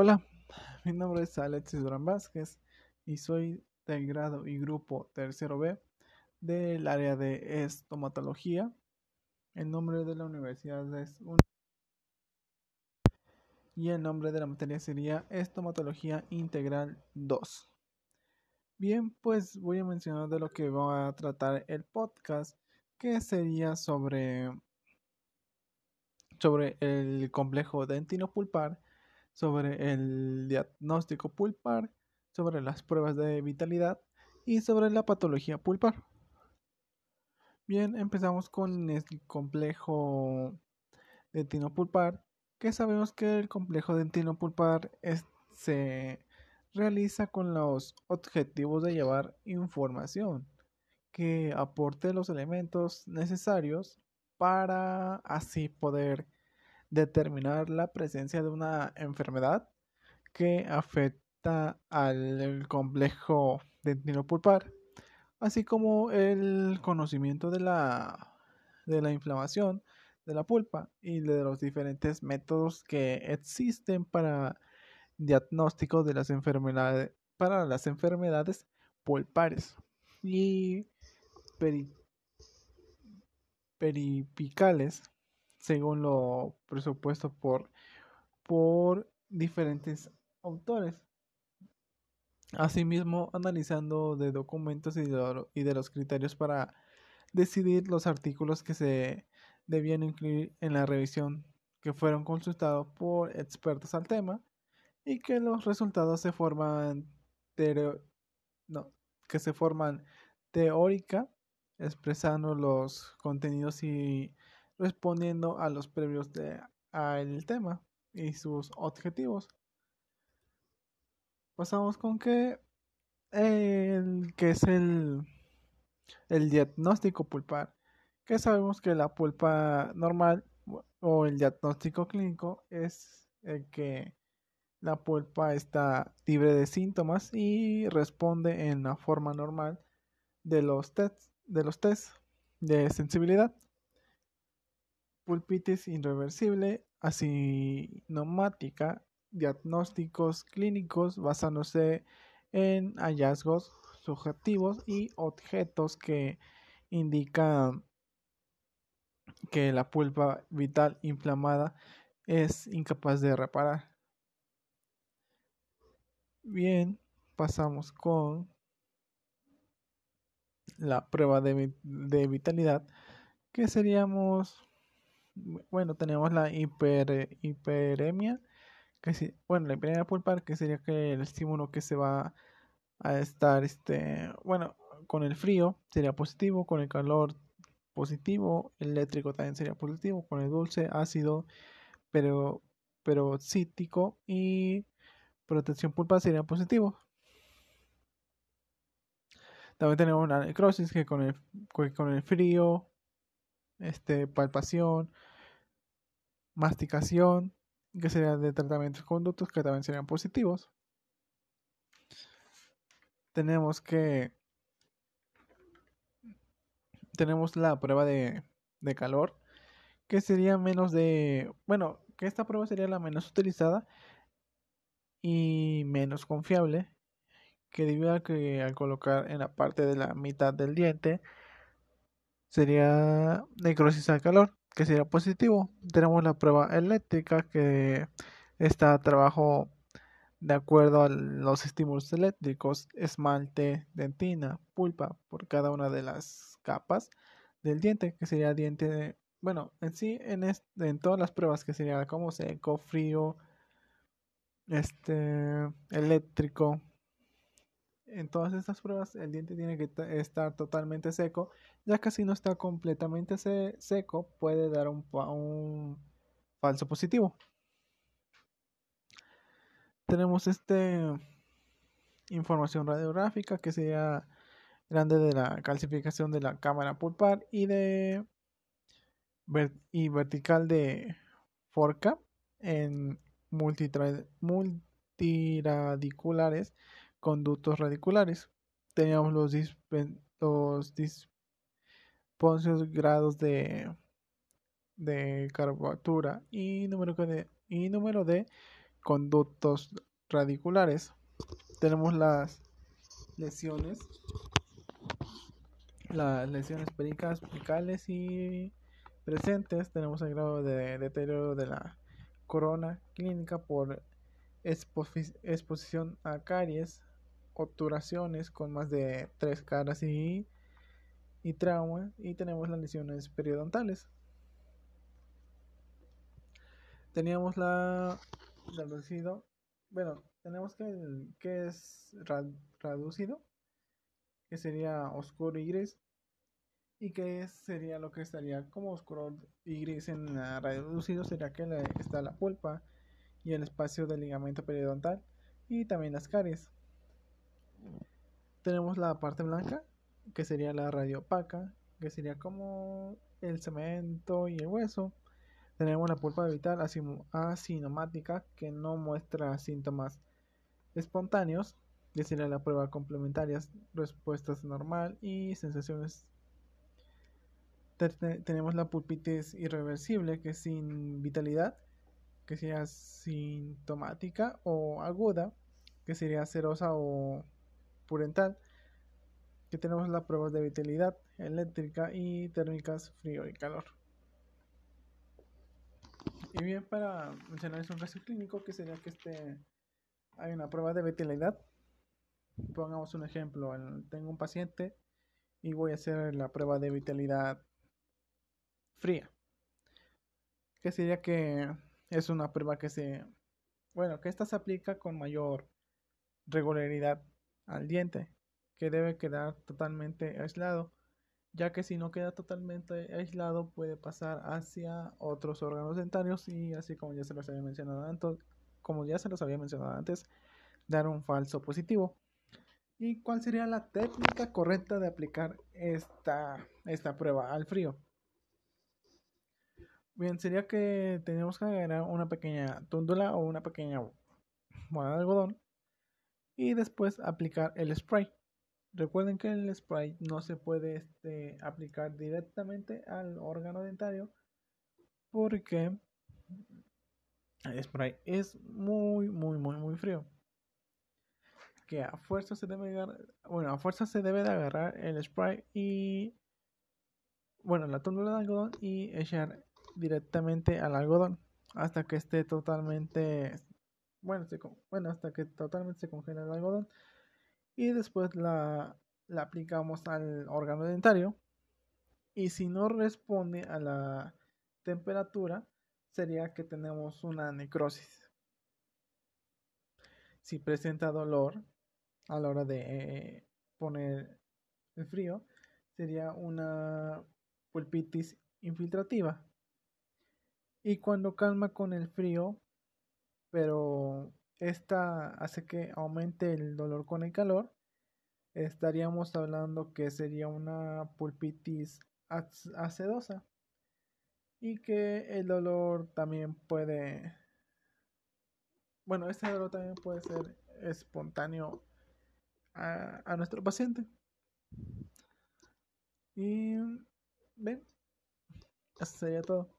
Hola, mi nombre es Alexis Durán Vázquez y soy del grado y grupo tercero B del área de estomatología. El nombre de la universidad es un y el nombre de la materia sería estomatología integral 2. Bien, pues voy a mencionar de lo que va a tratar el podcast, que sería sobre sobre el complejo dentino-pulpar, sobre el diagnóstico pulpar, sobre las pruebas de vitalidad y sobre la patología pulpar. Bien, empezamos con el complejo dentino-pulpar, que sabemos que el complejo dentino-pulpar se realiza con los objetivos de llevar información que aporte los elementos necesarios para así poder determinar la presencia de una enfermedad que afecta al complejo dentino-pulpar, así como el conocimiento de la, de la inflamación de la pulpa y de los diferentes métodos que existen para diagnóstico de las enfermedades para las enfermedades pulpares y peripicales según lo presupuesto por, por diferentes autores. Asimismo, analizando de documentos y de, los criterios para decidir los artículos que se debían incluir en la revisión que fueron consultados por expertos al tema y que los resultados se forman no, que se forman teórica expresando los contenidos y respondiendo a los previos de al tema y sus objetivos. Pasamos con que el que es el, el diagnóstico pulpar, que sabemos que la pulpa normal o el diagnóstico clínico es el que la pulpa está libre de síntomas y responde en la forma normal de los tests de los test de sensibilidad pulpitis irreversible, asinomática, diagnósticos clínicos basándose en hallazgos subjetivos y objetos que indican que la pulpa vital inflamada es incapaz de reparar. Bien, pasamos con la prueba de, de vitalidad, que seríamos bueno, tenemos la hiper, hiperemia, que bueno, la hiperemia pulpar, que sería que el estímulo que se va a estar, este, bueno, con el frío sería positivo, con el calor positivo, el eléctrico también sería positivo, con el dulce, ácido, pero, pero cítico y protección pulpar sería positivo. También tenemos una necrosis que con el, con el frío, este, palpación, masticación, que serían de tratamientos conductos que también serían positivos. Tenemos que tenemos la prueba de, de calor, que sería menos de, bueno, que esta prueba sería la menos utilizada y menos confiable, que debido a que al colocar en la parte de la mitad del diente sería necrosis al calor que sería positivo. Tenemos la prueba eléctrica que está a trabajo de acuerdo a los estímulos eléctricos, esmalte, dentina, pulpa, por cada una de las capas del diente, que sería diente, bueno, en sí, en, en todas las pruebas que sería como seco, frío, este, eléctrico, en todas estas pruebas el diente tiene que estar totalmente seco, ya que si no está completamente seco puede dar un, un falso positivo. Tenemos este información radiográfica que sería grande de la calcificación de la cámara pulpar y de y vertical de Forca en multiradiculares conductos radiculares. Teníamos los, los grados de, de y número, de, y número de conductos radiculares. Tenemos las lesiones, las lesiones pericas, y presentes. Tenemos el grado de deterioro de la corona clínica por exposición a caries, obturaciones con más de tres caras y, y trauma. Y tenemos las lesiones periodontales. Teníamos la reducido. Bueno, tenemos que el que es reducido, que sería oscuro y gris. Y que sería lo que estaría como oscuro y gris en reducido, sería que está la pulpa y el espacio del ligamento periodontal y también las caries. Tenemos la parte blanca, que sería la radio opaca, que sería como el cemento y el hueso. Tenemos la pulpa vital asinomática, que no muestra síntomas espontáneos, que sería la prueba complementaria, respuestas normal y sensaciones. Tenemos la pulpitis irreversible, que es sin vitalidad, que sería sintomática o aguda, que sería cerosa o purental, que tenemos las pruebas de vitalidad eléctrica y térmicas frío y calor. Y bien, para mencionarles un caso clínico que sería que este hay una prueba de vitalidad. Pongamos un ejemplo, tengo un paciente y voy a hacer la prueba de vitalidad fría. Que sería que es una prueba que se, bueno, que esta se aplica con mayor regularidad al diente, que debe quedar totalmente aislado, ya que si no queda totalmente aislado puede pasar hacia otros órganos dentarios y así como ya se los había mencionado antes, como ya se los había mencionado antes, dar un falso positivo. ¿Y cuál sería la técnica correcta de aplicar esta, esta prueba al frío? Bien, sería que tenemos que agarrar una pequeña túndula o una pequeña bola de algodón y después aplicar el spray. Recuerden que el spray no se puede este, aplicar directamente al órgano dentario porque el spray es muy, muy, muy, muy frío. Que a fuerza se debe agarrar, bueno, a fuerza se debe de agarrar el spray y bueno, la túndula de algodón y echar directamente al algodón hasta que esté totalmente bueno, bueno hasta que totalmente se congela el algodón. Y después la, aplicamos al órgano dentario. Y si no responde a la temperatura sería que tenemos una necrosis. Si presenta dolor a la hora de eh, poner el frío sería una pulpitis infiltrativa. Y cuando calma con el frío, pero esta hace que aumente el dolor con el calor, estaríamos hablando que sería una pulpitis acidosa y que el dolor también puede bueno este dolor también puede ser espontáneo a, a nuestro paciente. Y ven eso sería todo